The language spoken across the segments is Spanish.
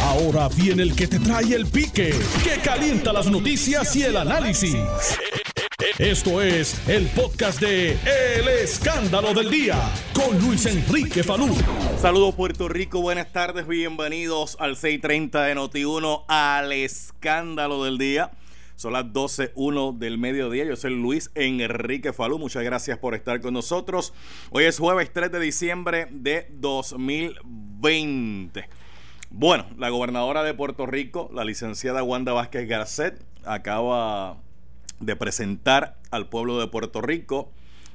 Ahora viene el que te trae el pique, que calienta las noticias y el análisis. Esto es el podcast de El Escándalo del Día con Luis Enrique Falú. Saludos Puerto Rico, buenas tardes, bienvenidos al 630 de Noti1 al Escándalo del Día. Son las 12.01 del mediodía. Yo soy Luis Enrique Falú. Muchas gracias por estar con nosotros. Hoy es jueves 3 de diciembre de 2020. Bueno, la gobernadora de Puerto Rico, la licenciada Wanda Vázquez Garcet, acaba de presentar al pueblo de Puerto Rico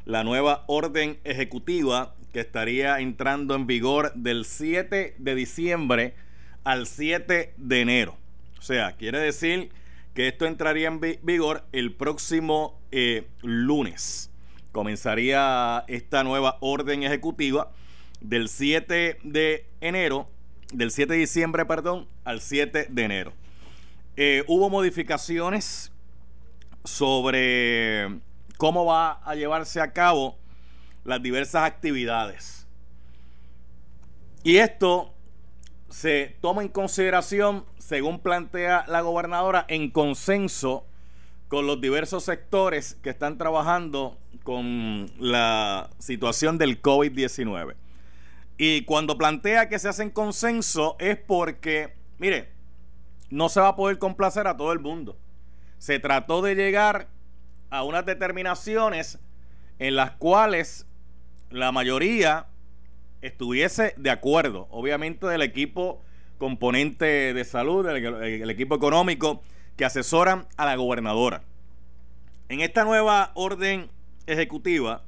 la nueva orden ejecutiva que estaría entrando en vigor del 7 de diciembre al 7 de enero. O sea, quiere decir que esto entraría en vigor el próximo eh, lunes. Comenzaría esta nueva orden ejecutiva del 7 de enero del 7 de diciembre, perdón, al 7 de enero. Eh, hubo modificaciones sobre cómo va a llevarse a cabo las diversas actividades. Y esto se toma en consideración, según plantea la gobernadora, en consenso con los diversos sectores que están trabajando con la situación del COVID-19. Y cuando plantea que se hace en consenso es porque, mire, no se va a poder complacer a todo el mundo. Se trató de llegar a unas determinaciones en las cuales la mayoría estuviese de acuerdo, obviamente del equipo componente de salud, el, equipo económico que asesoran a la gobernadora. En esta nueva orden ejecutiva,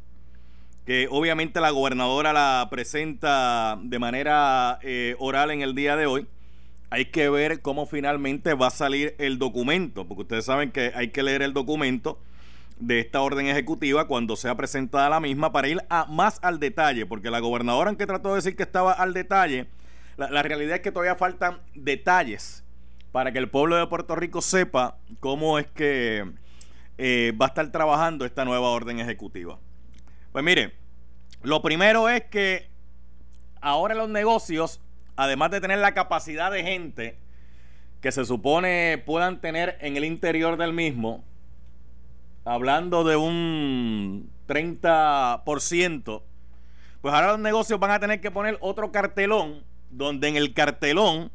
que obviamente la gobernadora la presenta de manera eh, oral en el día de hoy. Hay que ver cómo finalmente va a salir el documento, porque ustedes saben que hay que leer el documento de esta orden ejecutiva cuando sea presentada la misma para ir a más al detalle, porque la gobernadora, aunque trató de decir que estaba al detalle, la, realidad es que todavía faltan detalles para que el pueblo de Puerto Rico sepa cómo es que eh, va a estar trabajando esta nueva orden ejecutiva. Pues mire, lo primero es que ahora los negocios, además de tener la capacidad de gente que se supone puedan tener en el interior del mismo, hablando de un 30%, pues ahora los negocios van a tener que poner otro cartelón, donde en el cartelón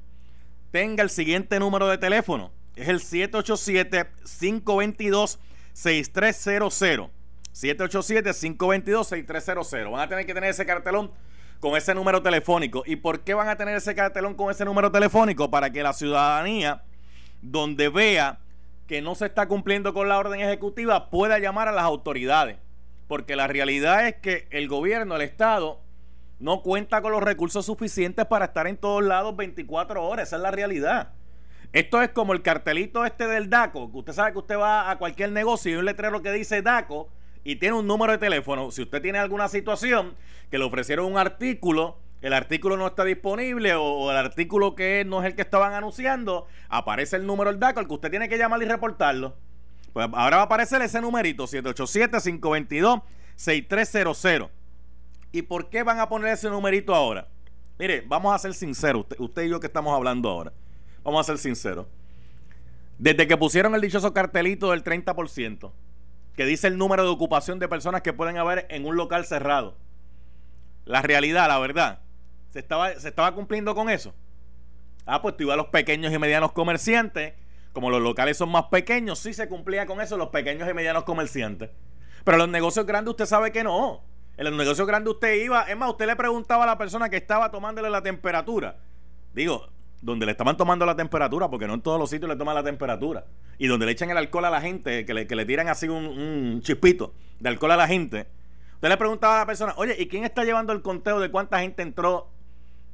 tenga el siguiente número de teléfono. Es el 787-522-6300. 787-522-6300. Van a tener que tener ese cartelón con ese número telefónico. ¿Y por qué van a tener ese cartelón con ese número telefónico? Para que la ciudadanía, donde vea que no se está cumpliendo con la orden ejecutiva, pueda llamar a las autoridades. Porque la realidad es que el gobierno, el Estado, no cuenta con los recursos suficientes para estar en todos lados 24 horas. Esa es la realidad. Esto es como el cartelito este del DACO, usted sabe que usted va a cualquier negocio y hay un letrero que dice DACO y tiene un número de teléfono. Si usted tiene alguna situación que le ofrecieron un artículo, el artículo no está disponible o, el artículo que no es el que estaban anunciando, aparece el número del DACO al que usted tiene que llamar y reportarlo. Pues ahora va a aparecer ese numerito, 787-522-6300. ¿Y por qué van a poner ese numerito ahora? Mire, vamos a ser sinceros, usted, usted y yo que estamos hablando ahora. Vamos a ser sinceros. Desde que pusieron el dichoso cartelito del 30%, que dice el número de ocupación de personas que pueden haber en un local cerrado. La realidad, la verdad, ¿se estaba, cumpliendo con eso? Ah, pues tú ibas a los pequeños y medianos comerciantes, como los locales son más pequeños, sí se cumplía con eso los pequeños y medianos comerciantes. Pero los negocios grandes usted sabe que no. En los negocios grandes usted iba, es más, usted le preguntaba a la persona que estaba tomándole la temperatura. Digo, donde le estaban tomando la temperatura, porque no en todos los sitios le toman la temperatura, y donde le echan el alcohol a la gente, que le, que le tiran así un, chispito de alcohol a la gente, usted le preguntaba a la persona, oye, ¿y quién está llevando el conteo de cuánta gente entró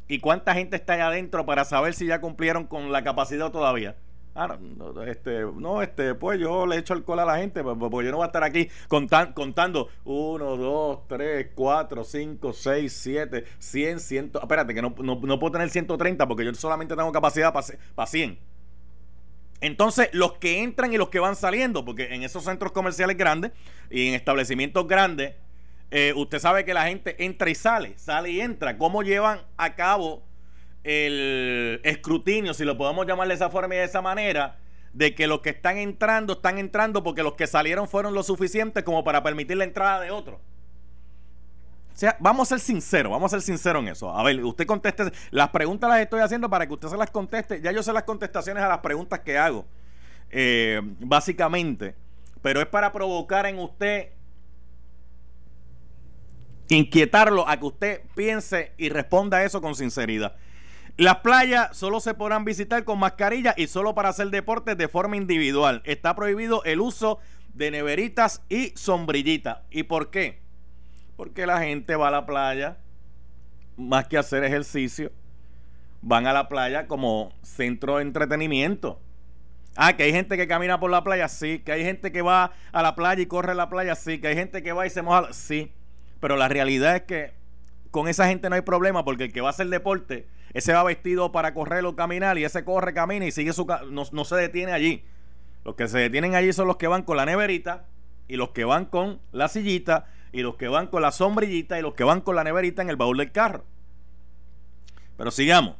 y cuánta gente está allá adentro para saber si ya cumplieron con la capacidad todavía? Ah, no, este, no, este, pues yo le echo alcohol a la gente, pues, pues, pues yo no voy a estar aquí contando 1, 2, 3, 4, 5, 6, 7, 100, 100. Espérate, que no, puedo tener 130 porque yo solamente tengo capacidad para 100. Entonces, los que entran y los que van saliendo, porque en esos centros comerciales grandes y en establecimientos grandes, eh, usted sabe que la gente entra y sale, sale y entra. ¿Cómo llevan a cabo el escrutinio, si lo podemos llamar de esa forma y de esa manera, de que los que están entrando están entrando porque los que salieron fueron lo suficientes como para permitir la entrada de otros. O sea, vamos a ser sinceros, vamos a ser sinceros en eso. A ver, usted conteste. Las preguntas las estoy haciendo para que usted se las conteste. Ya yo sé las contestaciones a las preguntas que hago, eh, básicamente. Pero es para provocar en usted, inquietarlo a que usted piense y responda eso con sinceridad. Las playas solo se podrán visitar con mascarilla y solo para hacer deportes de forma individual. Está prohibido el uso de neveritas y sombrillitas. ¿Y por qué? Porque la gente va a la playa más que hacer ejercicio. Van a la playa como centro de entretenimiento. Ah, que hay gente que camina por la playa, sí. Que hay gente que va a la playa y corre a la playa, sí. Que hay gente que va y se moja, sí. Pero la realidad es que con esa gente no hay problema porque el que va a hacer deporte, ese va vestido para correr o caminar y ese corre, camina y sigue su... No, no se detiene allí. Los que se detienen allí son los que van con la neverita y los que van con la sillita y los que van con la sombrillita y los que van con la neverita en el baúl del carro. Pero sigamos.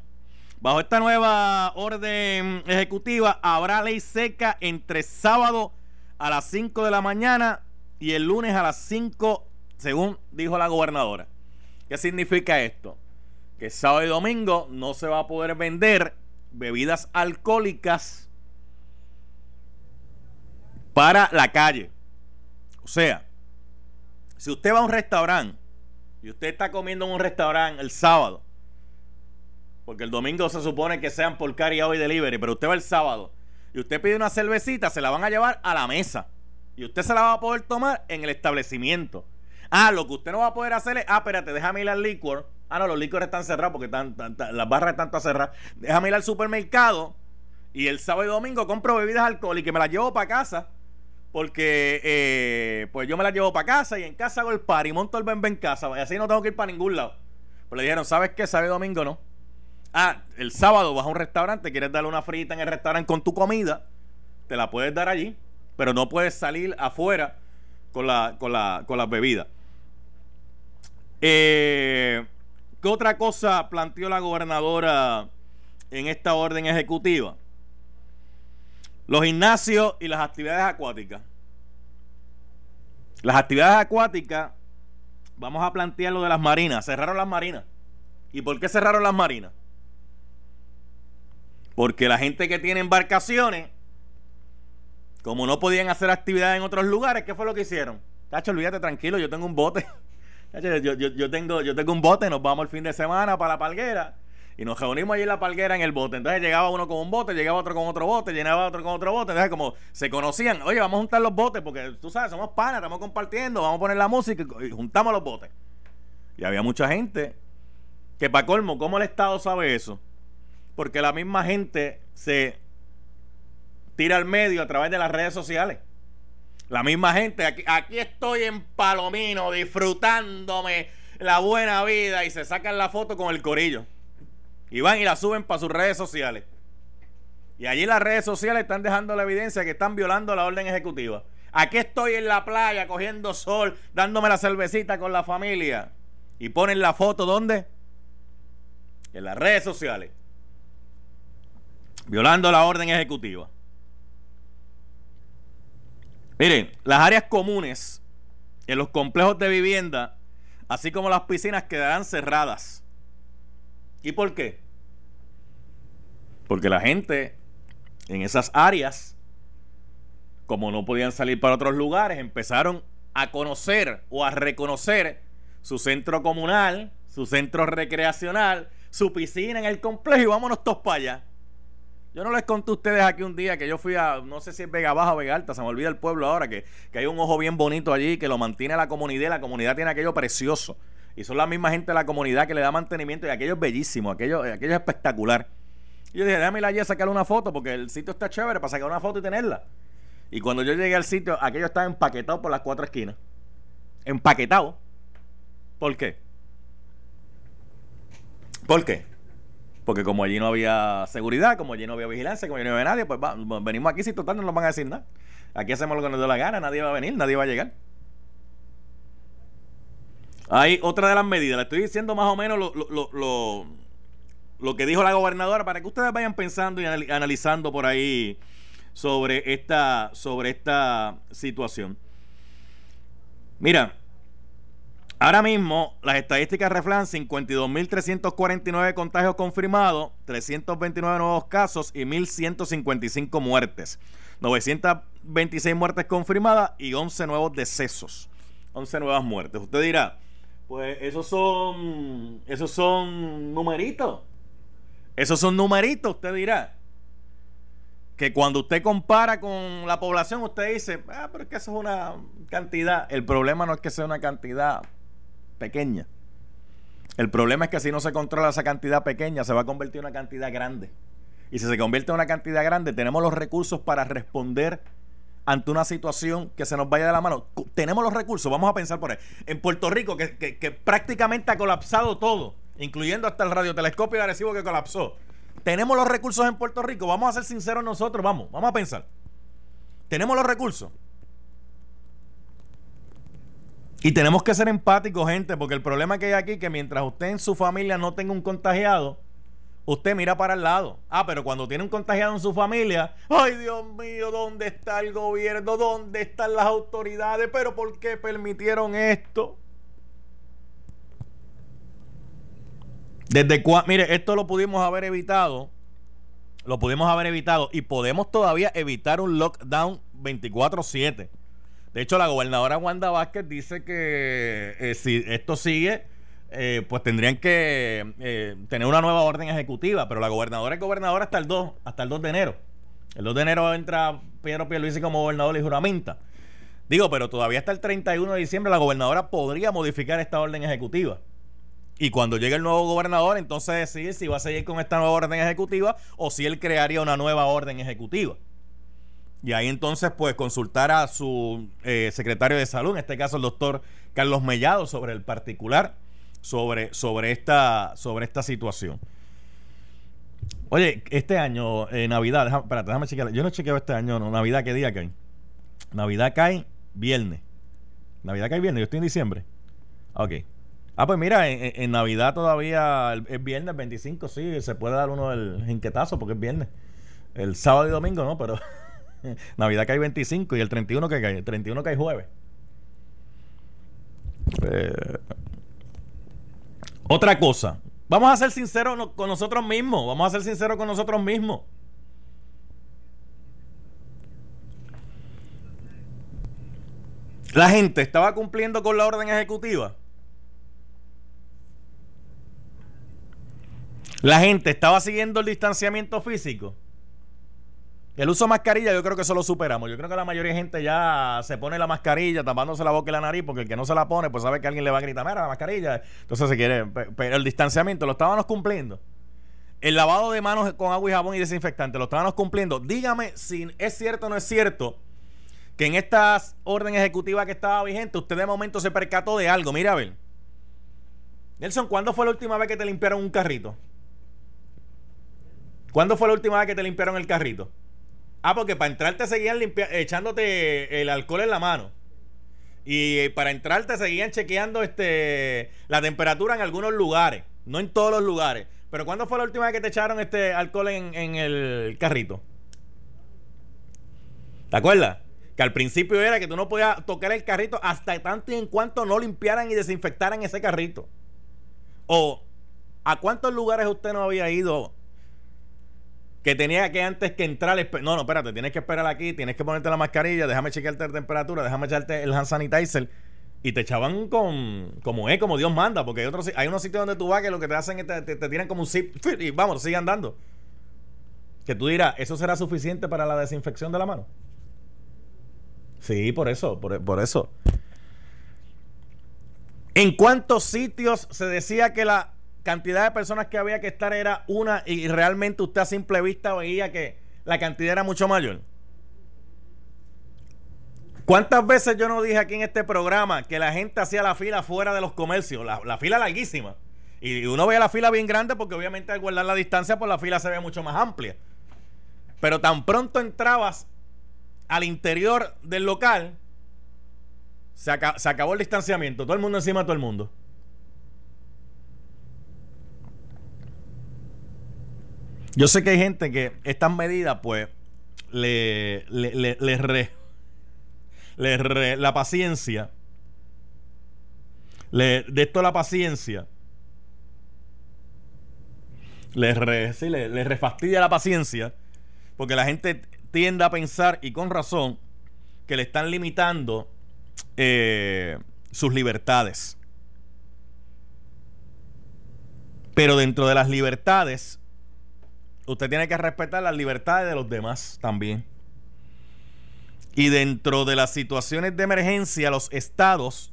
Bajo esta nueva orden ejecutiva habrá ley seca entre sábado a las 5 de la mañana y el lunes a las 5, según dijo la gobernadora. ¿Qué significa esto? Que sábado y domingo no se va a poder vender bebidas alcohólicas para la calle. O sea, si usted va a un restaurante y usted está comiendo en un restaurante el sábado, porque el domingo se supone que sean por carry y delivery, pero usted va el sábado y usted pide una cervecita, se la van a llevar a la mesa y usted se la va a poder tomar en el establecimiento. Ah, lo que usted no va a poder hacer es, ah, espérate, déjame ir al licor. Ah, no, los licores están cerrados porque las barras están todas cerradas. Déjame ir al supermercado y el sábado y domingo compro bebidas alcohólicas y me las llevo para casa. Porque eh, pues yo me las llevo para casa y en casa hago el par y monto el bebé en casa. Y así no tengo que ir para ningún lado. Pues le dijeron, ¿sabes qué? Sábado y domingo no. Ah, el sábado vas a un restaurante, quieres darle una frita en el restaurante con tu comida, te la puedes dar allí, pero no puedes salir afuera con las bebidas. Eh, ¿Qué otra cosa planteó la gobernadora en esta orden ejecutiva? Los gimnasios y las actividades acuáticas. Las actividades acuáticas, vamos a plantear lo de las marinas. Cerraron las marinas. ¿Y por qué cerraron las marinas? Porque la gente que tiene embarcaciones, como no podían hacer actividades en otros lugares, ¿qué fue lo que hicieron? Tacho, olvídate tranquilo, yo tengo un bote. Yo, tengo, tengo un bote, nos vamos el fin de semana para la palguera y nos reunimos allí en la palguera en el bote. Entonces llegaba uno con un bote, llegaba otro con otro bote, llenaba otro con otro bote. Entonces, como se conocían, oye, vamos a juntar los botes porque tú sabes, somos panas, estamos compartiendo, vamos a poner la música y juntamos los botes. Y había mucha gente que, para colmo, ¿cómo el Estado sabe eso? Porque la misma gente se tira al medio a través de las redes sociales. La misma gente, aquí, estoy en Palomino disfrutándome la buena vida y se sacan la foto con el corillo. Y van y la suben para sus redes sociales. Y allí las redes sociales están dejando la evidencia que están violando la orden ejecutiva. Aquí estoy en la playa cogiendo sol, dándome la cervecita con la familia. Y ponen la foto ¿dónde? En las redes sociales. Violando la orden ejecutiva. Miren, las áreas comunes en los complejos de vivienda, así como las piscinas, quedarán cerradas. ¿Y por qué? Porque la gente en esas áreas, como no podían salir para otros lugares, empezaron a conocer o a reconocer su centro comunal, su centro recreacional, su piscina en el complejo y vámonos todos para allá. Yo no les conté a ustedes aquí un día que yo fui a, no sé si es Vega Baja o Vega Alta, se me olvida el pueblo ahora, que, hay un ojo bien bonito allí que lo mantiene la comunidad. La comunidad tiene aquello precioso. Y son la misma gente de la comunidad que le da mantenimiento y aquello es bellísimo, aquello, aquello es espectacular. Y yo dije, déjame ir allí a sacarle una foto porque el sitio está chévere para sacar una foto y tenerla. Y cuando yo llegué al sitio, aquello estaba empaquetado por las cuatro esquinas. Empaquetado. ¿Por qué? ¿Por qué? Porque como allí no había seguridad, como allí no había vigilancia, como allí no había nadie, pues venimos aquí si total no nos van a decir nada. Aquí hacemos lo que nos dé la gana, nadie va a venir, nadie va a llegar. Hay otra de las medidas, le estoy diciendo más o menos lo, lo que dijo la gobernadora para que ustedes vayan pensando y analizando por ahí sobre esta, sobre esta situación. Mira, ahora mismo las estadísticas reflejan 52.349 contagios confirmados, 329 nuevos casos y 1.155 muertes. 926 muertes confirmadas y 11 nuevos decesos. 11 nuevas muertes. Usted dirá, pues esos son, esos son numeritos. Esos son numeritos, usted dirá. Que cuando usted compara con la población, usted dice, ah, pero es que eso es una cantidad. El problema no es que sea una cantidad pequeña. El problema es que si no se controla esa cantidad pequeña, se va a convertir en una cantidad grande. Y si se convierte en una cantidad grande, tenemos los recursos para responder ante una situación que se nos vaya de la mano. Tenemos los recursos, vamos a pensar por ahí. En Puerto Rico, que, prácticamente ha colapsado todo, incluyendo hasta el radiotelescopio agresivo que colapsó. Tenemos los recursos en Puerto Rico, vamos a ser sinceros nosotros, vamos, vamos a pensar. Tenemos los recursos. Y tenemos que ser empáticos, gente, porque el problema que hay aquí es que mientras usted en su familia no tenga un contagiado, usted mira para el lado. Ah, pero cuando tiene un contagiado en su familia, ay Dios mío, ¿dónde está el gobierno? ¿Dónde están las autoridades? ¿Pero por qué permitieron esto? Desde cuándo, mire, esto lo pudimos haber evitado. Lo pudimos haber evitado y podemos todavía evitar un lockdown 24/7. De hecho, la gobernadora Wanda Vázquez dice que eh, si esto sigue, eh, pues tendrían que eh, tener una nueva orden ejecutiva, pero la gobernadora es gobernadora hasta el 2, hasta el 2 de enero. El 2 de enero entra Pedro Pierluisi como gobernador y juramenta. Digo, pero todavía hasta el 31 de diciembre la gobernadora podría modificar esta orden ejecutiva. Y cuando llegue el nuevo gobernador, entonces decidir si va a seguir con esta nueva orden ejecutiva o si él crearía una nueva orden ejecutiva. Y ahí entonces, pues, consultar a su eh, secretario de salud, en este caso el doctor Carlos Mellado, sobre el particular sobre, sobre, esta, sobre esta situación. Oye, este año, eh, Navidad, déjame, espérate, déjame chequear. Yo no chequeo este año, no, Navidad, ¿qué día cae? Navidad cae viernes. Navidad cae viernes, yo estoy en diciembre. Ok. Ah, pues mira, en, Navidad todavía es viernes 25, sí, se puede dar uno el jinquetazo porque es viernes. El sábado y domingo no, pero Navidad cae 25 y el 31 que cae, el 31 cae jueves. Eh, otra cosa, vamos a ser sinceros con nosotros mismos, vamos a ser sinceros con nosotros mismos. La gente estaba cumpliendo con la orden ejecutiva. La gente estaba siguiendo el distanciamiento físico. El uso de mascarilla, yo creo que eso lo superamos. Yo creo que la mayoría de gente ya se pone la mascarilla tapándose la boca y la nariz, porque el que no se la pone, pues sabe que alguien le va a gritar, mira la mascarilla. Entonces se quiere. Pero el distanciamiento lo estábamos cumpliendo. El lavado de manos con agua y jabón y desinfectante lo estábamos cumpliendo. Dígame si es cierto o no es cierto que en esta orden ejecutiva que estaba vigente, usted de momento se percató de algo. Mira a ver. Nelson, ¿cuándo fue la última vez que te limpiaron un carrito? ¿Cuándo fue la última vez que te limpiaron el carrito? Ah, porque para entrar te seguían echándote el alcohol en la mano. Y para entrar te seguían chequeando este la temperatura en algunos lugares. No en todos los lugares. Pero ¿cuándo fue la última vez que te echaron este alcohol en, en el carrito? ¿Te acuerdas? Que al principio era que tú no podías tocar el carrito hasta tanto y en cuanto no limpiaran y desinfectaran ese carrito. O ¿a cuántos lugares usted no había ido que tenía que antes que entrar. No, no, espérate, tienes que esperar aquí, tienes que ponerte la mascarilla, déjame chequearte la temperatura, déjame echarte el hand sanitizer. Y te echaban con como es, como Dios manda, porque hay, otros, hay unos sitios donde tú vas que lo que te hacen es te, te, tiran como un zip y vamos, sigue andando. Que tú dirás, ¿eso será suficiente para la desinfección de la mano? Sí, por eso, por, por eso. ¿En cuántos sitios se decía que la cantidad de personas que había que estar era una y realmente usted a simple vista veía que la cantidad era mucho mayor. ¿Cuántas veces yo no dije aquí en este programa que la gente hacía la fila fuera de los comercios? La, fila larguísima. Y uno veía la fila bien grande porque obviamente al guardar la distancia, pues la fila se ve mucho más amplia. Pero tan pronto entrabas al interior del local, se, se acabó el distanciamiento. Todo el mundo encima de todo el mundo. Yo sé que hay gente que estas medidas, pues, le, le, le, le re, le re, la paciencia, le, de esto la paciencia, le, re, sí, le, le refastidia la paciencia, porque la gente tiende a pensar, y con razón, que le están limitando eh, sus libertades. Pero dentro de las libertades, usted tiene que respetar las libertades de los demás también. Y dentro de las situaciones de emergencia, los estados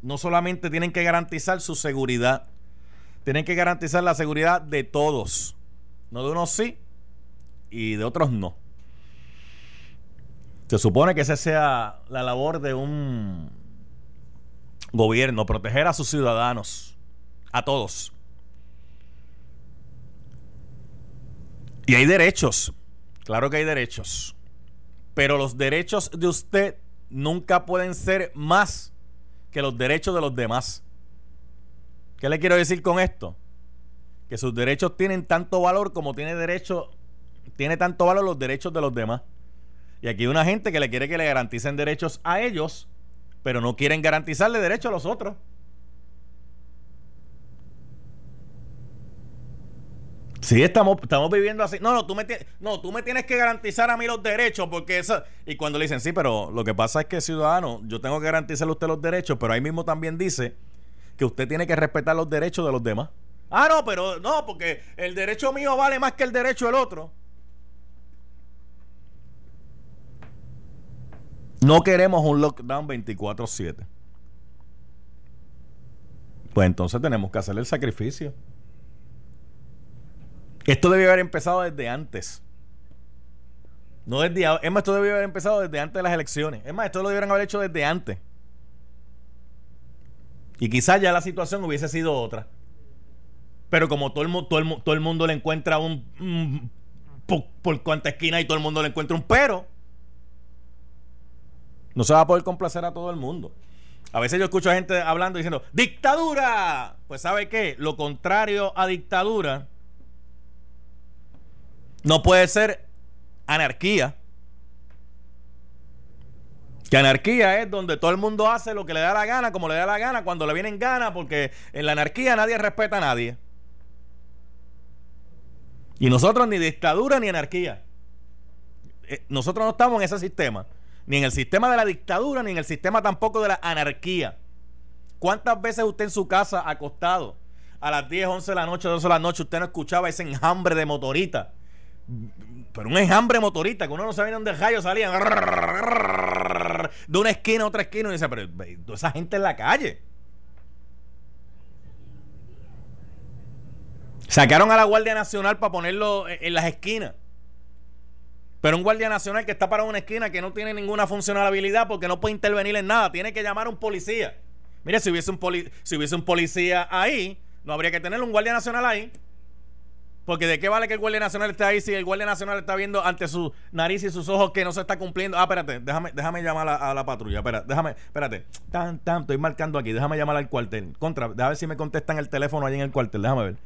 no solamente tienen que garantizar su seguridad, tienen que garantizar la seguridad de todos. No de unos sí y de otros no. Se supone que esa sea la labor de un gobierno, proteger a sus ciudadanos, a todos. Y hay derechos, claro que hay derechos, pero los derechos de usted nunca pueden ser más que los derechos de los demás. ¿Qué le quiero decir con esto? Que sus derechos tienen tanto valor como tiene derecho, tiene tanto valor los derechos de los demás. Y aquí hay una gente que le quiere que le garanticen derechos a ellos, pero no quieren garantizarle derechos a los otros. Sí, estamos, estamos viviendo así. No, no tú, me no, tú me tienes que garantizar a mí los derechos porque eso... Y cuando le dicen, sí, pero lo que pasa es que ciudadano, yo tengo que garantizarle a usted los derechos, pero ahí mismo también dice que usted tiene que respetar los derechos de los demás. Ah, no, pero no, porque el derecho mío vale más que el derecho del otro. No queremos un lockdown 24/7. Pues entonces tenemos que hacer el sacrificio. Esto debió haber empezado desde antes. No desde Es más, esto debió haber empezado desde antes de las elecciones. Es más, esto lo debieran haber hecho desde antes. Y quizás ya la situación hubiese sido otra. Pero como todo el, todo el, todo el mundo le encuentra un... por, por cuanta esquina y todo el mundo le encuentra un pero. No se va a poder complacer a todo el mundo. A veces yo escucho a gente hablando diciendo, dictadura. Pues sabe qué, lo contrario a dictadura no puede ser anarquía. Que anarquía es donde todo el mundo hace lo que le da la gana, como le da la gana, cuando le vienen gana, porque en la anarquía nadie respeta a nadie. Y nosotros ni dictadura ni anarquía. Eh, nosotros no estamos en ese sistema. Ni en el sistema de la dictadura, ni en el sistema tampoco de la anarquía. ¿Cuántas veces usted en su casa acostado a las 10, 11 de la noche, 12 de la noche, usted no escuchaba ese enjambre de motorita? Pero un enjambre motorista que uno no sabía dónde rayos salían de una esquina a otra esquina y dice, pero esa gente en la calle. Sacaron a la Guardia Nacional para ponerlo en las esquinas. Pero un Guardia Nacional que está para una esquina que no tiene ninguna funcionalidad porque no puede intervenir en nada, tiene que llamar a un policía. Mire, si hubiese un, si hubiese un policía ahí, no habría que tener un Guardia Nacional ahí. Porque de qué vale que el Guardia Nacional esté ahí si el Guardia Nacional está viendo ante su nariz y sus ojos que no se está cumpliendo. Ah, espérate, déjame, déjame llamar a, la patrulla. Espérate, déjame, espérate. Tan, tan, estoy marcando aquí. Déjame llamar al cuartel. Contra, déjame ver si me contestan el teléfono ahí en el cuartel. Déjame ver.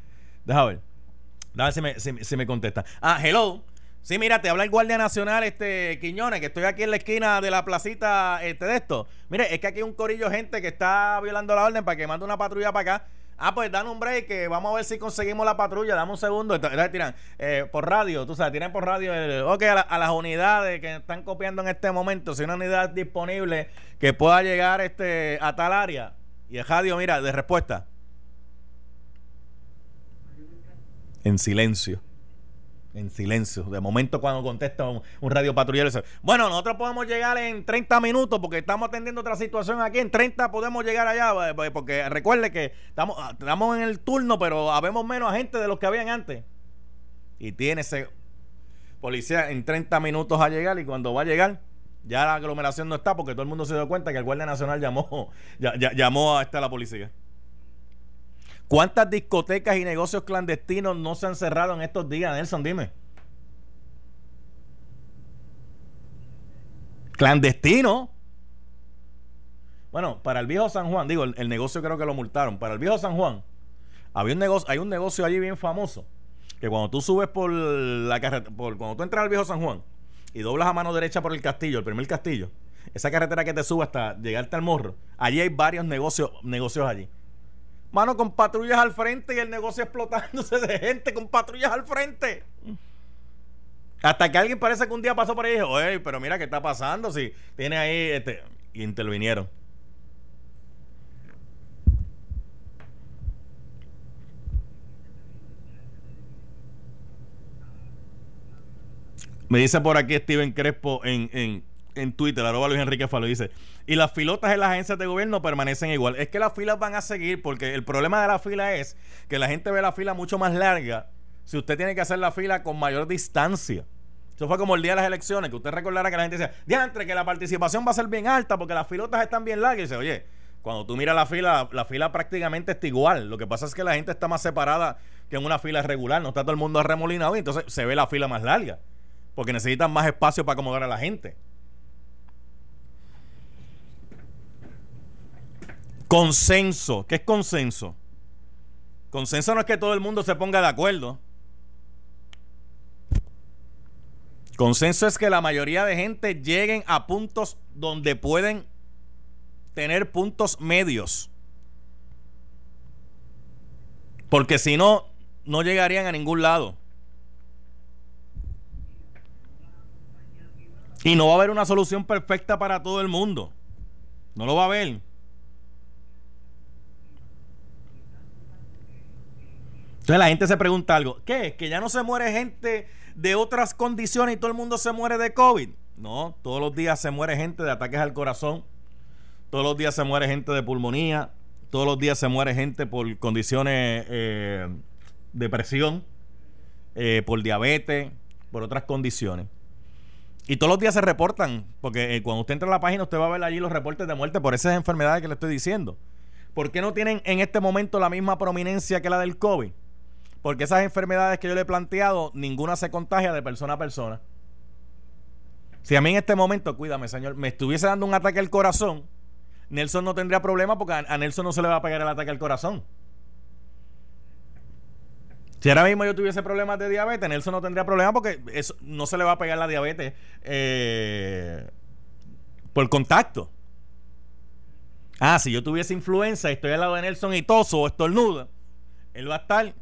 Déjame ver. Déjame ver si me, si, me contestan. Ah, hello. Sí, mira, te habla el Guardia Nacional, este Quiñones, que estoy aquí en la esquina de la placita este, de esto. Mire, es que aquí hay un corillo gente que está violando la orden para que mande una patrulla para acá. Ah, pues dan un break, vamos a ver si conseguimos la patrulla. Dame un segundo. Entonces, tiran eh, por radio, tú sabes, tiran por radio. El, ok, a, las unidades que están copiando en este momento, si una unidad disponible que pueda llegar este a tal área. Y el radio, mira, de respuesta. En silencio en silencio. De momento, cuando contesta un, radio patrullero, dice: Bueno, nosotros podemos llegar en 30 minutos porque estamos atendiendo otra situación aquí. En 30 podemos llegar allá. Eh, pues, porque recuerde que estamos, ah, estamos en el turno, pero habemos menos gente de los que habían antes. Y tiene ese policía en 30 minutos a llegar. Y cuando va a llegar, ya la aglomeración no está porque todo el mundo se dio cuenta que el Guardia Nacional llamó, llamó a esta la policía. ¿Cuántas discotecas y negocios clandestinos no se han cerrado en estos días, Nelson? Dime. Clandestino. Bueno, para el viejo San Juan, digo, el, negocio creo que lo multaron. Para el viejo San Juan, había un negocio, hay un negocio allí bien famoso que cuando tú subes por la carretera, cuando tú entras al viejo San Juan y doblas a mano derecha por el castillo, el primer castillo, esa carretera que te sube hasta llegarte al morro, allí hay varios negocios, negocios allí. Mano, con patrullas al frente y el negocio explotándose de gente con patrullas al frente. Hasta que alguien parece que un día pasó por ahí y dijo, oye, pero mira qué está pasando, si tiene ahí, este, y intervinieron. Me dice por aquí Steven Crespo en, en, en Twitter, arroba Luis Enrique Falo, dice, y las filotas en las agencias de gobierno permanecen igual. Es que las filas van a seguir porque el problema de la fila es que la gente ve la fila mucho más larga si usted tiene que hacer la fila con mayor distancia. Eso fue como el día de las elecciones, que usted recordará que la gente decía, diantre, que la participación va a ser bien alta porque las filotas están bien largas. Y dice, oye, cuando tú miras la fila, la fila prácticamente está igual. Lo que pasa es que la gente está más separada que en una fila regular. No está todo el mundo arremolinado y entonces se ve la fila más larga. Porque necesitan más espacio para acomodar a la gente. Consenso. ¿Qué es consenso? Consenso no es que todo el mundo se ponga de acuerdo. Consenso es que la mayoría de gente lleguen a puntos donde pueden tener puntos medios. Porque si no, no llegarían a ningún lado. Y no va a haber una solución perfecta para todo el mundo. No lo va a haber. Entonces la gente se pregunta algo, ¿qué? ¿Que ya no se muere gente de otras condiciones y todo el mundo se muere de COVID? No, todos los días se muere gente de ataques al corazón, todos los días se muere gente de pulmonía, todos los días se muere gente por condiciones eh, de presión, eh, por diabetes, por otras condiciones. Y todos los días se reportan, porque eh, cuando usted entra a la página usted va a ver allí los reportes de muerte por esas enfermedades que le estoy diciendo. ¿Por qué no tienen en este momento la misma prominencia que la del COVID? Porque esas enfermedades que yo le he planteado, ninguna se contagia de persona a persona. Si a mí en este momento, cuídame, señor, me estuviese dando un ataque al corazón, Nelson no tendría problema porque a, Nelson no se le va a pegar el ataque al corazón. Si ahora mismo yo tuviese problemas de diabetes, Nelson no tendría problema porque eso, no se le va a pegar la diabetes eh, por contacto. Ah, si yo tuviese influenza y estoy al lado de Nelson y toso o estornudo, él va a estar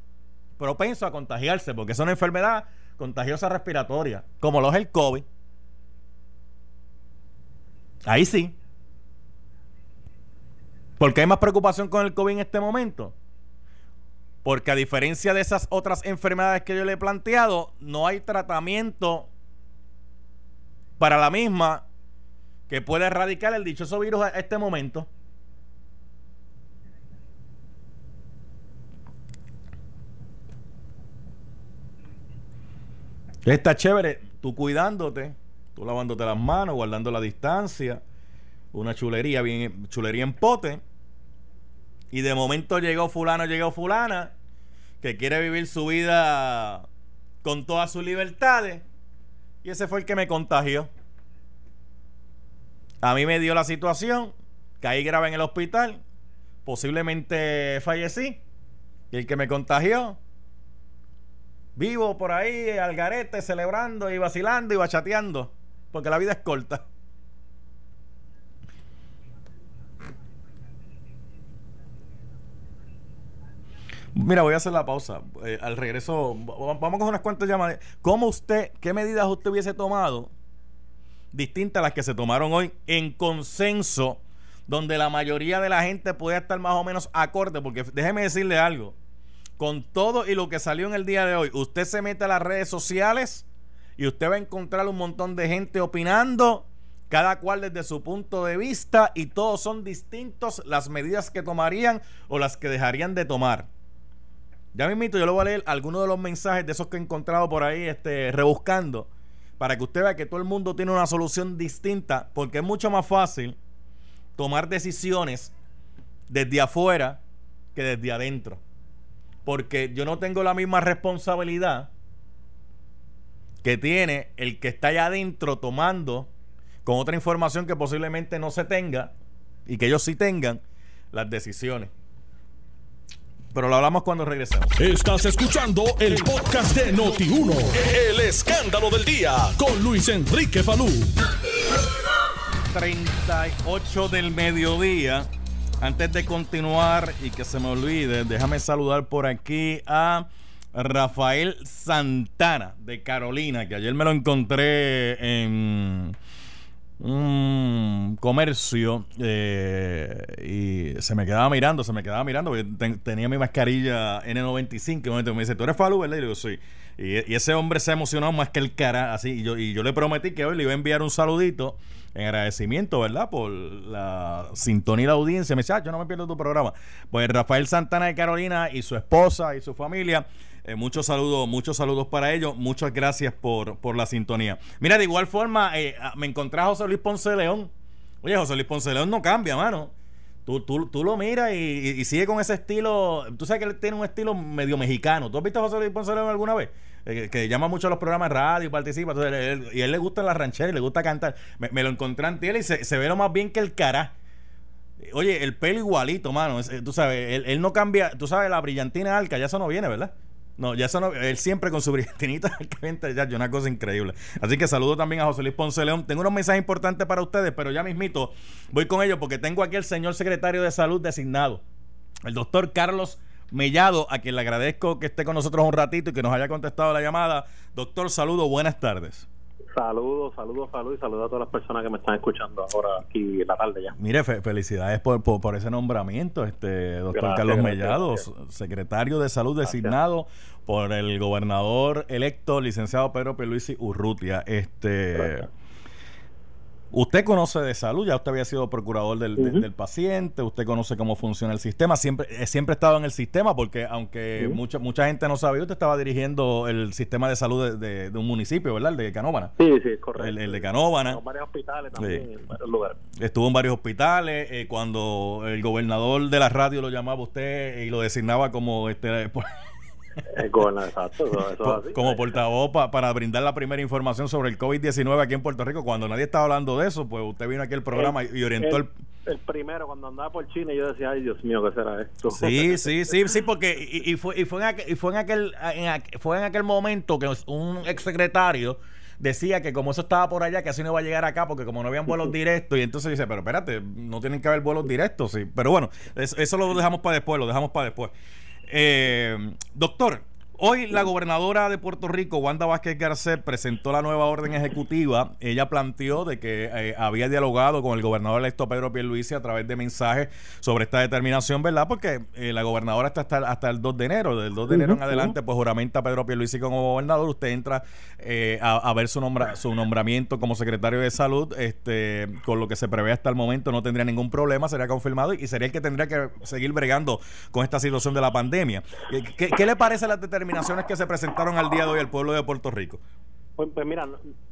propenso a contagiarse, porque es una enfermedad contagiosa respiratoria, como lo es el COVID. Ahí sí. ¿Por qué hay más preocupación con el COVID en este momento? Porque a diferencia de esas otras enfermedades que yo le he planteado, no hay tratamiento para la misma que pueda erradicar el dichoso virus a este momento. Está chévere, tú cuidándote, tú lavándote las manos, guardando la distancia, una chulería, bien, chulería en pote. Y de momento llegó fulano, llegó fulana, que quiere vivir su vida con todas sus libertades. Y ese fue el que me contagió. A mí me dio la situación, caí grave en el hospital, posiblemente fallecí. Y el que me contagió vivo por ahí, al garete, celebrando y vacilando y bachateando, porque la vida es corta. Mira, voy a hacer la pausa. Eh, al regreso, vamos con unas cuantas llamadas. ¿Cómo usted, qué medidas usted hubiese tomado distintas a las que se tomaron hoy en consenso, donde la mayoría de la gente puede estar más o menos acorde? Porque déjeme decirle algo con todo y lo que salió en el día de hoy, usted se mete a las redes sociales y usted va a encontrar un montón de gente opinando, cada cual desde su punto de vista y todos son distintos las medidas que tomarían o las que dejarían de tomar. Ya me invito, yo le voy a leer algunos de los mensajes de esos que he encontrado por ahí este, rebuscando para que usted vea que todo el mundo tiene una solución distinta porque es mucho más fácil tomar decisiones desde afuera que desde adentro porque yo no tengo la misma responsabilidad que tiene el que está allá adentro tomando con otra información que posiblemente no se tenga y que ellos sí tengan las decisiones. pero lo hablamos cuando regresemos. Estás escuchando el podcast de Noti1, el escándalo del día, con Luis Enrique Falú. 38 del mediodía. Antes de continuar y que se me olvide, déjame saludar por aquí a Rafael Santana de Carolina, que ayer me lo encontré en un comercio eh, y se me quedaba mirando, se me quedaba mirando, porque tenía mi mascarilla N95 y me dice, ¿tú eres Falú, verdad? Y digo, sí. Y, ese hombre se emocionó más que el cara, así, y yo, y yo le prometí que hoy le iba a enviar un saludito en agradecimiento, ¿verdad? Por la sintonía y la audiencia. Me dice, ah, yo no me pierdo tu programa. Pues Rafael Santana de Carolina y su esposa y su familia eh, muchos saludos, muchos saludos para ellos. Muchas gracias por, por la sintonía. Mira, de igual forma, eh, ah, me encontré a José Luis Ponce León. Oye, José Luis Ponce León no cambia, mano. Tú, tú, tú lo miras y, sigue con ese estilo. Tú sabes que él tiene un estilo medio mexicano. ¿Tú has visto a José Luis Ponce León alguna vez? Eh, que llama mucho a los programas de radio y participa. y a él le gusta la ranchera y le gusta cantar. Me, lo encontré en él y se, ve lo más bien que el cara. Oye, el pelo igualito, mano. tú sabes, él, él, no cambia. Tú sabes, la brillantina alca, ya eso no viene, ¿verdad? No, ya eso no, él siempre con su brillantinita ya una cosa increíble. Así que saludo también a José Luis Ponce León. Tengo unos mensajes importantes para ustedes, pero ya mismito voy con ellos porque tengo aquí al señor secretario de salud designado, el doctor Carlos Mellado, a quien le agradezco que esté con nosotros un ratito y que nos haya contestado la llamada. Doctor, saludo, buenas tardes. Saludos, saludos, saludos y saludos a todas las personas que me están escuchando ahora aquí en la tarde ya. Mire, felicidades por, por, ese nombramiento, este doctor Carlos Mellado, secretario de Salud designado por el gobernador electo, licenciado Pedro Peluisi Urrutia. Este. Usted conoce de salud, ya usted había sido procurador del, paciente, usted conoce cómo funciona el sistema, siempre eh, siempre estado en el sistema porque aunque mucha mucha gente no sabía, usted estaba dirigiendo el sistema de salud de, un municipio, ¿verdad? El de Canóvana. Sí, sí, correcto. El, de Canóvana. En varios hospitales también, en varios lugares. Estuvo en varios hospitales, eh, cuando el gobernador de la radio lo llamaba usted y lo designaba como este como portavoz para brindar la primera información sobre el COVID-19 aquí en Puerto Rico, cuando nadie estaba hablando de eso, pues usted vino aquí al programa y orientó el, el, primero, cuando andaba por China, yo decía, ay Dios mío, ¿qué será esto? Sí, sí, sí, sí, porque y, fue, y fue, en aquel, y fue, en aquel, fue en aquel momento que un exsecretario decía que como eso estaba por allá, que así no iba a llegar acá, porque como no habían vuelos directos, y entonces dice, pero espérate, no tienen que haber vuelos directos, sí. Pero bueno, eso lo dejamos para después, lo dejamos para después. Eh, doctor, Hoy la gobernadora de Puerto Rico, Wanda Vázquez Garcet, presentó la nueva orden ejecutiva. Ella planteó de que eh, había dialogado con el gobernador electo Pedro Pierluisi a través de mensajes sobre esta determinación, ¿verdad? Porque eh, la gobernadora está hasta, hasta el 2 de enero. Del 2 de enero en adelante, pues juramenta Pedro Pierluisi como gobernador. Usted entra eh, a, ver su, nombra, su nombramiento como secretario de salud. este Con lo que se prevé hasta el momento no tendría ningún problema, sería confirmado y sería el que tendría que seguir bregando con esta situación de la pandemia. ¿Qué, qué le parece la determinación? Determinaciones que se presentaron al día de hoy al pueblo de Puerto Rico? Pues, pues mira,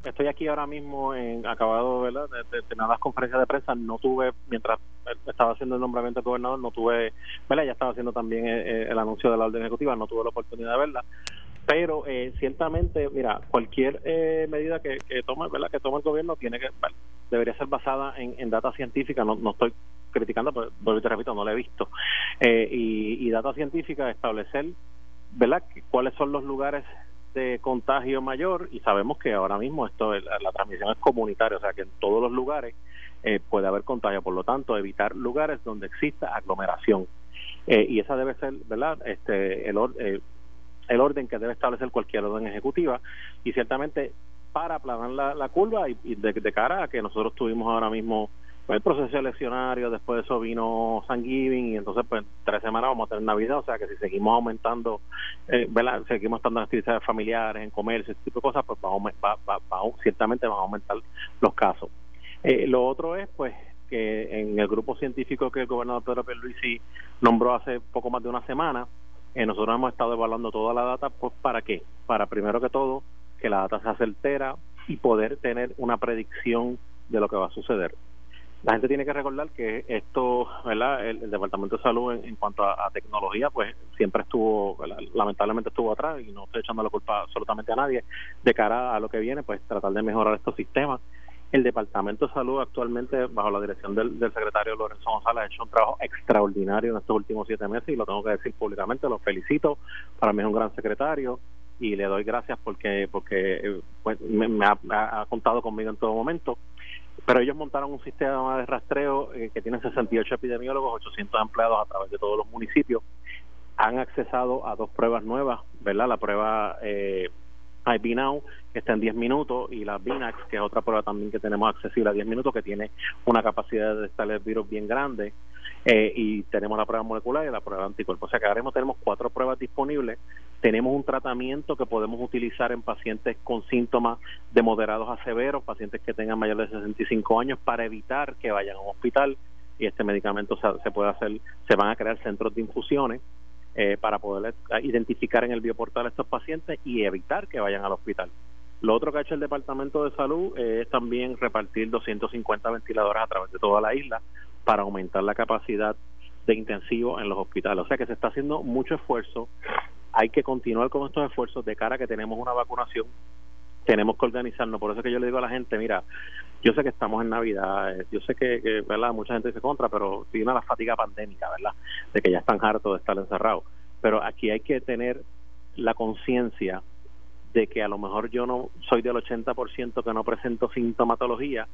estoy aquí ahora mismo en acabado ¿verdad? de, tener las conferencias de prensa. No tuve, mientras estaba haciendo el nombramiento de gobernador, no tuve, ¿verdad? ya estaba haciendo también eh, eh, el, anuncio de la orden ejecutiva, no tuve la oportunidad de verla. Pero eh, ciertamente, mira, cualquier eh, medida que, que tome, ¿verdad? que tome el gobierno tiene que debería ser basada en, en data científica. No, no estoy criticando, pero te repito, no la he visto. y, y data científica establecer ¿verdad? ¿Cuáles son los lugares de contagio mayor? Y sabemos que ahora mismo esto la, transmisión es comunitaria, o sea que en todos los lugares eh, puede haber contagio, por lo tanto evitar lugares donde exista aglomeración. Eh, y esa debe ser, ¿verdad? Este el, eh, el orden que debe establecer cualquier orden ejecutiva y ciertamente para aplanar la, curva y, de, cara a que nosotros tuvimos ahora mismo el proceso eleccionario, después de eso vino San Giving y entonces pues tres semanas vamos a tener Navidad, o sea que si seguimos aumentando, eh, seguimos estando en actividades familiares, en comercio, ese tipo de cosas, pues va, ciertamente van a aumentar los casos. Eh, lo otro es pues que en el grupo científico que el gobernador Pedro Pierluisi nombró hace poco más de una semana, eh, nosotros hemos estado evaluando toda la data, pues ¿para qué? Para primero que todo que la data sea certera y poder tener una predicción de lo que va a suceder la gente tiene que recordar que esto, ¿verdad? El, Departamento de Salud en, cuanto a, tecnología, pues siempre estuvo, lamentablemente estuvo atrás y no estoy echando la culpa absolutamente a nadie. De cara a lo que viene, pues tratar de mejorar estos sistemas El Departamento de Salud actualmente, bajo la dirección del, secretario Lorenzo González, ha hecho un trabajo extraordinario en estos últimos siete meses y lo tengo que decir públicamente, lo felicito, para mí es un gran secretario y le doy gracias porque porque eh, pues, me, ha, contado conmigo en todo momento. Pero ellos montaron un sistema de rastreo eh, que tiene 68 epidemiólogos, 800 empleados a través de todos los municipios. Han accesado a dos pruebas nuevas, ¿verdad? La prueba eh, IB que está en 10 minutos, y la Binax, que es otra prueba también que tenemos accesible a 10 minutos, que tiene una capacidad de detectar el virus bien grande. Eh, y tenemos la prueba molecular y la prueba de. O sea que ahora mismo tenemos cuatro pruebas disponibles. Tenemos un tratamiento que podemos utilizar en pacientes con síntomas de moderados a severos, pacientes que tengan mayor de 65 años, para evitar que vayan a un hospital y este medicamento se, puede hacer, se van a crear centros de infusiones eh, para poder identificar en el bioportal a estos pacientes y evitar que vayan al hospital. Lo otro que ha hecho el Departamento de Salud es también repartir 250 ventiladores a través de toda la isla para aumentar la capacidad de intensivo en los hospitales. O sea que se está haciendo mucho esfuerzo. Hay que continuar con estos esfuerzos de cara a que tenemos una vacunación. Tenemos que organizarnos. Por eso es que yo le digo a la gente, mira, yo sé que estamos en Navidad, yo sé que, ¿verdad? mucha gente dice contra, pero tiene la fatiga pandémica, ¿verdad? De que ya están hartos de estar encerrados. Pero aquí hay que tener la conciencia de que a lo mejor yo no soy del 80% que no presento sintomatología,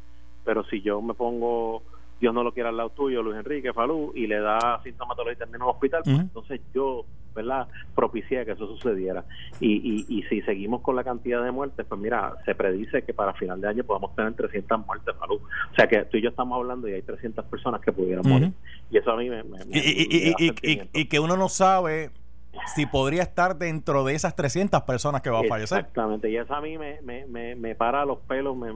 pero si yo me pongo, Dios no lo quiera al lado tuyo, Luis Enrique Falú, y le da sintomatología en un hospital, pues entonces yo ¿verdad? propicié que eso sucediera. Y, y, si seguimos con la cantidad de muertes, pues mira, se predice que para final de año podamos tener 300 muertes, salud. O sea que tú y yo estamos hablando y hay 300 personas que pudieran morir. Y eso a mí me... y, que uno no sabe si podría estar dentro de esas 300 personas que va a fallecer. Exactamente, y eso a mí me, me, me, para los pelos, me,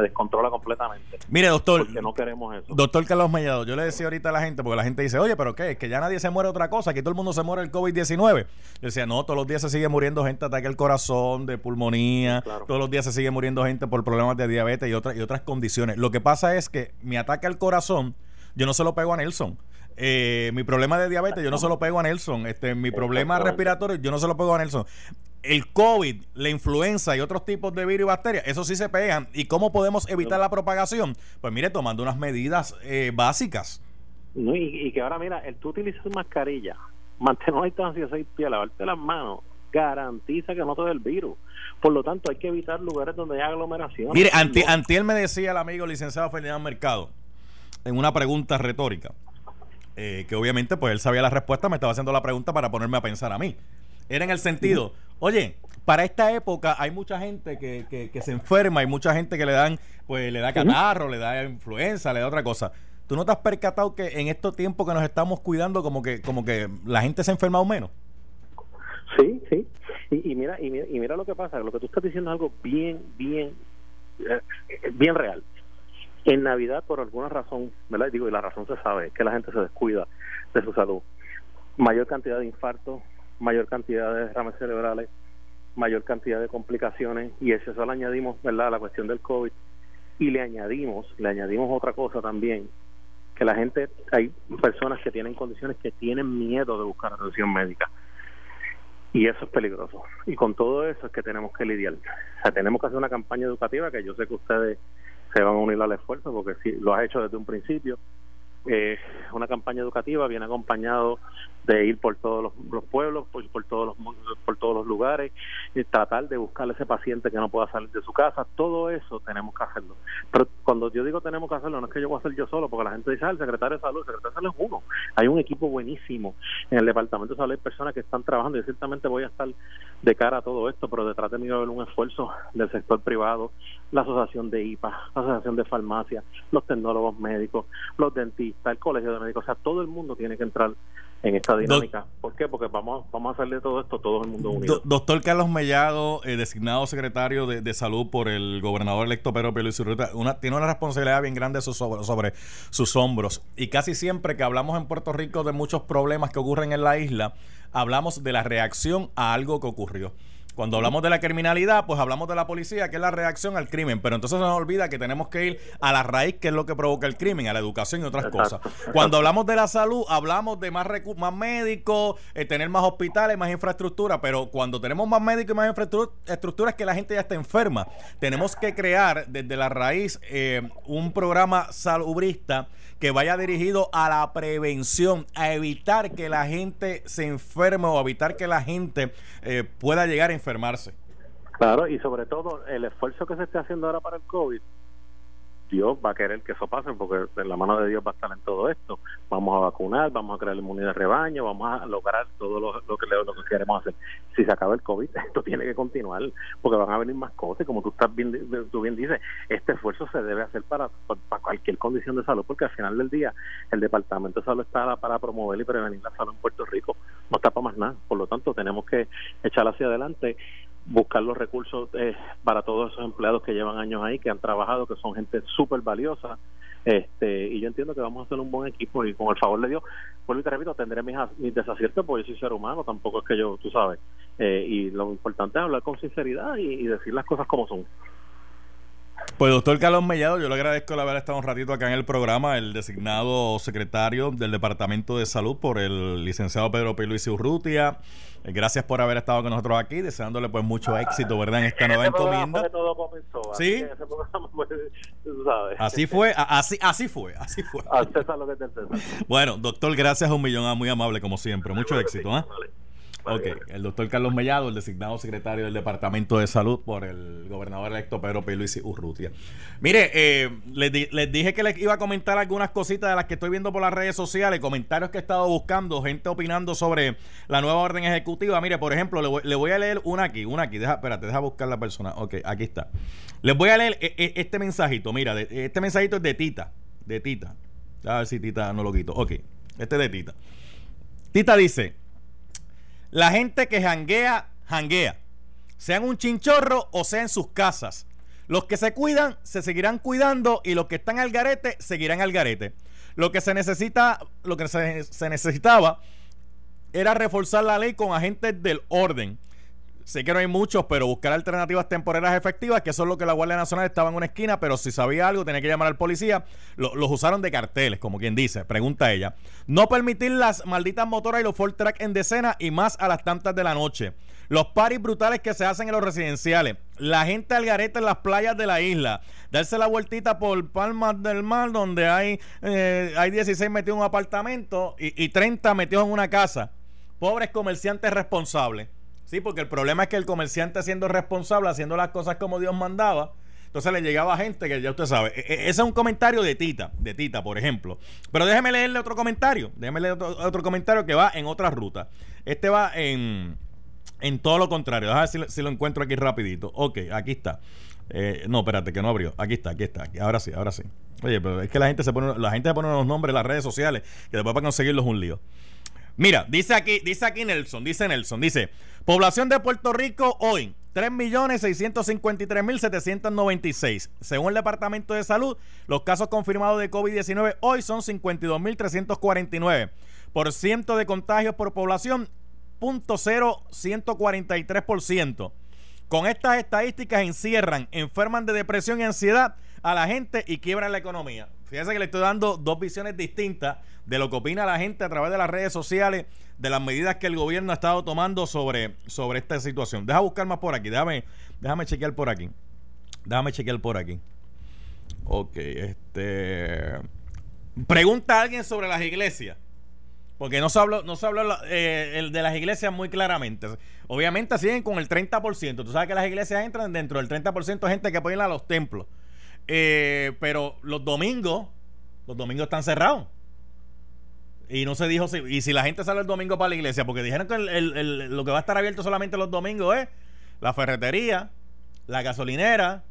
descontrola completamente. Mire, doctor. Porque no queremos eso. Doctor Carlos Mellado, yo le decía ahorita a la gente, porque la gente dice, oye, pero ¿qué? Es que ya nadie se muere otra cosa, que todo el mundo se muere del COVID-19. Yo decía, no, todos los días se sigue muriendo gente de ataque al corazón, de pulmonía, todos los días se sigue muriendo gente por problemas de diabetes y, otras y otras condiciones. Lo que pasa es que mi ataque al corazón, yo no se lo pego a Nelson. Eh, mi problema de diabetes yo no se lo pego a Nelson. Este, mi problema respiratorio yo no se lo pego a Nelson. El COVID, la influenza y otros tipos de virus y bacterias, eso sí se pegan. ¿Y cómo podemos evitar la propagación? Pues mire, tomando unas medidas eh, básicas. y, que ahora, mira, el tú utilizas mascarilla, mantener una distancia de seis pies, lavarte las manos, garantiza que no te dé el virus. Por lo tanto, hay que evitar lugares donde haya aglomeración. Mire, antiel me decía el amigo licenciado Ferdinand Mercado, en una pregunta retórica, eh, que obviamente pues él sabía la respuesta, me estaba haciendo la pregunta para ponerme a pensar a mí. Era en el sentido, oye, para esta época hay mucha gente que, que, se enferma, hay mucha gente que le dan, pues le da catarro, le da influenza, le da otra cosa. ¿Tú no te has percatado que en estos tiempos que nos estamos cuidando como que como que la gente se ha enfermado menos? Sí, sí. Y, mira, y mira y mira lo que pasa, lo que tú estás diciendo es algo bien bien eh, bien real en Navidad, por alguna razón. Digo, y la razón se sabe, que la gente se descuida de su salud. Mayor cantidad de infartos, mayor cantidad de derrames cerebrales, mayor cantidad de complicaciones, y eso, eso le añadimos, ¿verdad?, la cuestión del COVID, y le añadimos, le añadimos otra cosa también, que la gente, hay personas que tienen condiciones que tienen miedo de buscar atención médica. Y eso es peligroso. Y con todo eso es que tenemos que lidiar. O sea, tenemos que hacer una campaña educativa que yo sé que ustedes se van a unir al esfuerzo porque si lo has hecho desde un principio eh, una campaña educativa viene acompañado de ir por todos los, pueblos, por, por, todos los por todos los lugares, y tratar de buscar a ese paciente que no pueda salir de su casa, todo eso tenemos que hacerlo. Pero cuando yo digo tenemos que hacerlo, no es que yo voy a hacer yo solo, porque la gente dice, ah, el secretario de salud, el secretario de salud es uno. Hay un equipo buenísimo en el departamento de salud, hay personas que están trabajando y ciertamente voy a estar de cara a todo esto, pero detrás de mí va a haber un esfuerzo del sector privado, la asociación de IPA, la asociación de farmacia, los tecnólogos médicos, los dentistas, el colegio de médicos, o sea, todo el mundo tiene que entrar en esta dinámica. ¿Por qué? Porque vamos, vamos a hacer de todo esto todo el mundo unido. doctor Carlos Mellado, eh, designado secretario de, Salud por el gobernador electo Pedro Luis una, tiene una responsabilidad bien grande sobre, sobre, sus hombros. Y casi siempre que hablamos en Puerto Rico de muchos problemas que ocurren en la isla, hablamos de la reacción a algo que ocurrió. Cuando hablamos de la criminalidad, pues hablamos de la policía, que es la reacción al crimen, pero entonces se nos olvida que tenemos que ir a la raíz, que es lo que provoca el crimen, a la educación y otras cosas. Cuando hablamos de la salud, hablamos de más, más médicos, eh, tener más hospitales, más infraestructura, pero cuando tenemos más médicos y más infraestructura es que la gente ya está enferma. Tenemos que crear desde la raíz eh, un programa salubrista que vaya dirigido a la prevención, a evitar que la gente se enferme o evitar que la gente eh, pueda llegar a enfermarse. Claro, y sobre todo el esfuerzo que se está haciendo ahora para el COVID Dios va a querer que eso pase porque en la mano de Dios va a estar en todo esto. Vamos a vacunar, vamos a crear inmunidad de rebaño, vamos a lograr todo lo, que, lo que queremos hacer. Si se acaba el COVID, esto tiene que continuar porque van a venir más cosas como tú, estás bien, tú bien dices, este esfuerzo se debe hacer para, para cualquier condición de salud porque al final del día el Departamento de Salud está para promover y prevenir la salud en Puerto Rico, no está para más nada. Por lo tanto, tenemos que echar hacia adelante buscar los recursos eh, para todos esos empleados que llevan años ahí, que han trabajado, que son gente súper valiosa. Este, y yo entiendo que vamos a hacer un buen equipo y con el favor de Dios, vuelvo y te repito, tendré mis, mis desaciertos porque yo soy ser humano, tampoco es que yo, tú sabes. Eh, y lo importante es hablar con sinceridad y decir las cosas como son. Pues doctor Carlos Mellado, yo le agradezco el haber estado un ratito acá en el programa, el designado secretario del Departamento de Salud por el licenciado Pedro P. Luis Urrutia. Eh, gracias por haber estado con nosotros aquí, deseándole pues mucho éxito, ¿verdad? En esta nueva encomienda. Todo comenzó, sí. Así fue, así, así fue, así fue. Bueno, doctor, gracias a un millón, muy amable como siempre. Mucho éxito, ¿eh? Ok, el doctor Carlos Mellado, el designado secretario del Departamento de Salud por el gobernador electo Pedro P. Luis Urrutia. Mire, eh, les, dije que les iba a comentar algunas cositas de las que estoy viendo por las redes sociales, comentarios que he estado buscando, gente opinando sobre la nueva orden ejecutiva. Mire, por ejemplo, le voy, a leer una aquí, una aquí. Deja, espérate, deja buscar la persona. Ok, aquí está. Les voy a leer e, e, este mensajito. Mira, este mensajito es de Tita. De Tita. A ver si Tita no lo quito. Ok, este es de Tita. Tita dice. La gente que janguea, janguea. Sean un chinchorro o sea en sus casas. Los que se cuidan se seguirán cuidando y los que están al garete seguirán al garete. Lo que se necesita, lo que se, se necesitaba era reforzar la ley con agentes del orden Sé que no hay muchos, pero buscar alternativas temporeras efectivas, que eso es lo que la Guardia Nacional estaba en una esquina, pero si sabía algo tenía que llamar al policía. los usaron de carteles, como quien dice. Pregunta ella. No permitir las malditas motoras y los full track en decena y más a las tantas de la noche. Los paris brutales que se hacen en los residenciales. La gente al garete en las playas de la isla. Darse la vueltita por Palmas del Mar, donde hay, eh, hay 16 metidos en un apartamento y, y 30 metidos en una casa. Pobres comerciantes responsables Sí, porque el problema es que el comerciante siendo responsable, haciendo las cosas como Dios mandaba, entonces le llegaba gente que ya usted sabe. E, e, ese es un comentario de Tita, de Tita, por ejemplo. Pero déjeme leerle otro comentario. Déjeme leer otro, comentario que va en otra ruta. Este va en, en todo lo contrario. Déjame ver si, lo encuentro aquí rapidito. Ok, aquí está. Eh, no, espérate, que no abrió. Aquí está, aquí está. Ahora sí, ahora sí. Oye, pero es que la gente se pone, la gente se pone los nombres en las redes sociales que después para conseguirlos un lío. Mira, dice aquí, dice aquí Nelson, dice Nelson, dice, población de Puerto Rico hoy, 3.653.796. Según el Departamento de Salud, los casos confirmados de COVID-19 hoy son 52.349. Por ciento de contagios por población, .0143%. Con estas estadísticas encierran, enferman de depresión y ansiedad a la gente y quiebran la economía. Fíjense que le estoy dando dos visiones distintas de lo que opina la gente a través de las redes sociales, de las medidas que el gobierno ha estado tomando sobre, sobre esta situación. Deja buscar más por aquí, déjame, déjame chequear por aquí. Déjame chequear por aquí. Ok, este. Pregunta a alguien sobre las iglesias. Porque no se habló, no se habló eh, de las iglesias muy claramente. Obviamente siguen con el 30%. Tú sabes que las iglesias entran dentro del 30% de gente que ir a los templos. Eh, pero los domingos, los domingos están cerrados. Y no se dijo si, y si la gente sale el domingo para la iglesia, porque dijeron que lo que va a estar abierto solamente los domingos es la ferretería, la gasolinera,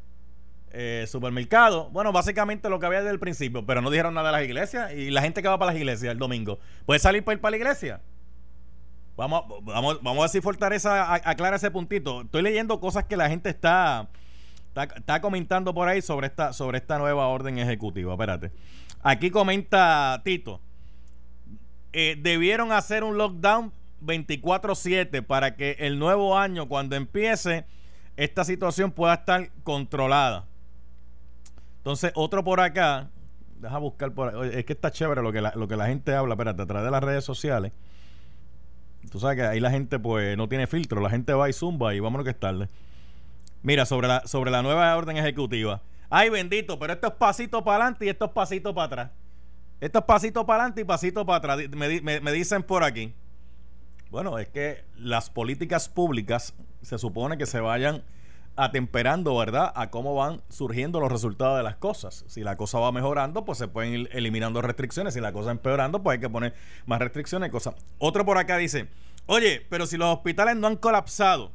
eh, supermercado. Bueno, básicamente lo que había desde el principio, pero no dijeron nada de las iglesias. Y la gente que va para las iglesias el domingo, ¿puede salir para ir para la iglesia? Vamos, vamos, vamos a si Fortaleza aclara ese puntito. Estoy leyendo cosas que la gente está Está, comentando por ahí sobre esta, sobre esta nueva orden ejecutiva. Espérate. Aquí comenta Tito. Eh, debieron hacer un lockdown 24/7 para que el nuevo año, cuando empiece, esta situación pueda estar controlada. Entonces, otro por acá, deja buscar por Es que está chévere lo que la, lo que la gente habla, espérate, a través de las redes sociales. Tú sabes que ahí la gente pues no tiene filtro, la gente va y zumba y vámonos que es tarde. Mira, sobre la, sobre la nueva orden ejecutiva. Ay, bendito, pero esto es pasito para adelante y esto es pasito para atrás. Esto es pasito para adelante y pasito para atrás. Me, me dicen por aquí. Bueno, es que las políticas públicas se supone que se vayan atemperando, ¿verdad?, a cómo van surgiendo los resultados de las cosas. Si la cosa va mejorando, pues se pueden ir eliminando restricciones. Si la cosa empeorando, pues hay que poner más restricciones y cosas. Otro por acá dice, oye, pero si los hospitales no han colapsado.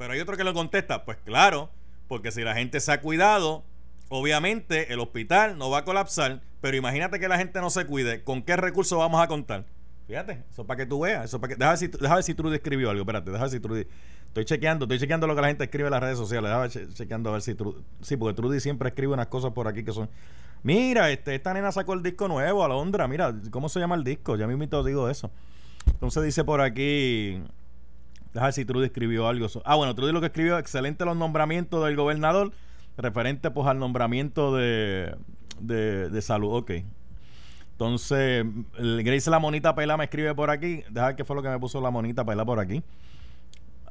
Pero hay otro que lo contesta, pues claro, porque si la gente se ha cuidado, obviamente el hospital no va a colapsar, pero imagínate que la gente no se cuide, ¿con qué recursos vamos a contar? Fíjate, eso para que tú veas, eso para que, déjame ver si, déjame ver si Trudy escribió algo, espérate, déjame ver si Trudy Estoy chequeando, estoy chequeando lo que la gente escribe en las redes sociales. Estaba chequeando a ver si Trudy, sí, porque Trudy siempre escribe unas cosas por aquí que son. Mira, este, esta nena sacó el disco nuevo, Alondra. Mira, ¿cómo se llama el disco? Ya mismo digo eso. Entonces dice por aquí. Déjame ver si Trudy escribió algo. Ah, bueno, Trudy lo que escribió, excelente los nombramientos del gobernador, referente pues al nombramiento de, de, de salud. Ok. Entonces, Grace La Monita Pela me escribe por aquí. Deja ver qué fue lo que me puso La Monita Pela por aquí.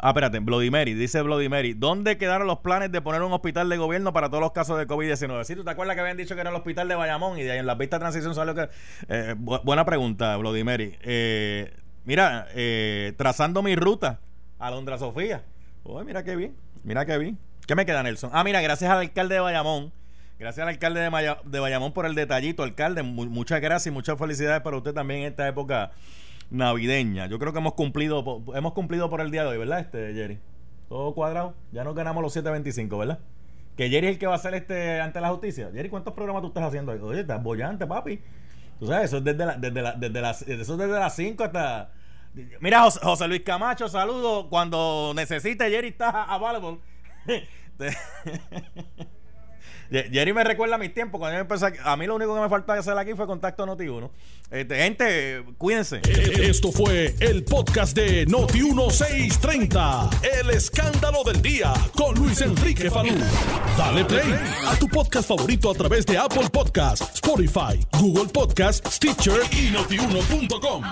Ah, espérate, Bloody Mary, dice Bloody Mary. ¿Dónde quedaron los planes de poner un hospital de gobierno para todos los casos de COVID-19? ¿Sí, ¿Tú te acuerdas que habían dicho que era el hospital de Bayamón y de ahí en la pista de transición salió que... Eh, buena pregunta, Bloody Mary. Eh, mira, eh, trazando mi ruta a Londra Sofía. Uy, mira qué bien, mira qué bien. ¿Qué me queda, Nelson? Ah, mira, gracias al alcalde de Bayamón. Gracias al alcalde de, de Bayamón por el detallito, alcalde. muchas gracias y muchas felicidades para usted también en esta época navideña. Yo creo que hemos cumplido hemos cumplido por el día de hoy, ¿verdad, este Jerry? Todo cuadrado. Ya no ganamos los 7.25, ¿verdad? Que Jerry es el que va a hacer este ante la justicia. Jerry, ¿cuántos programas tú estás haciendo? Oye, estás bollante, papi. Tú sabes, eso es desde, la, desde, la, desde, las, eso es desde las 5 hasta... Mira, José, Luis Camacho, saludo. Cuando necesite, Jerry está available. Jerry me recuerda a mis tiempos cuando yo. A mí lo único que me faltaba hacer aquí fue contacto Noti1. Este, gente, cuídense. E, esto fue el podcast de Noti1630. El escándalo del día con Luis Enrique Falú. Dale play a tu podcast favorito a través de Apple Podcasts, Spotify, Google Podcasts, Stitcher y Notiuno.com.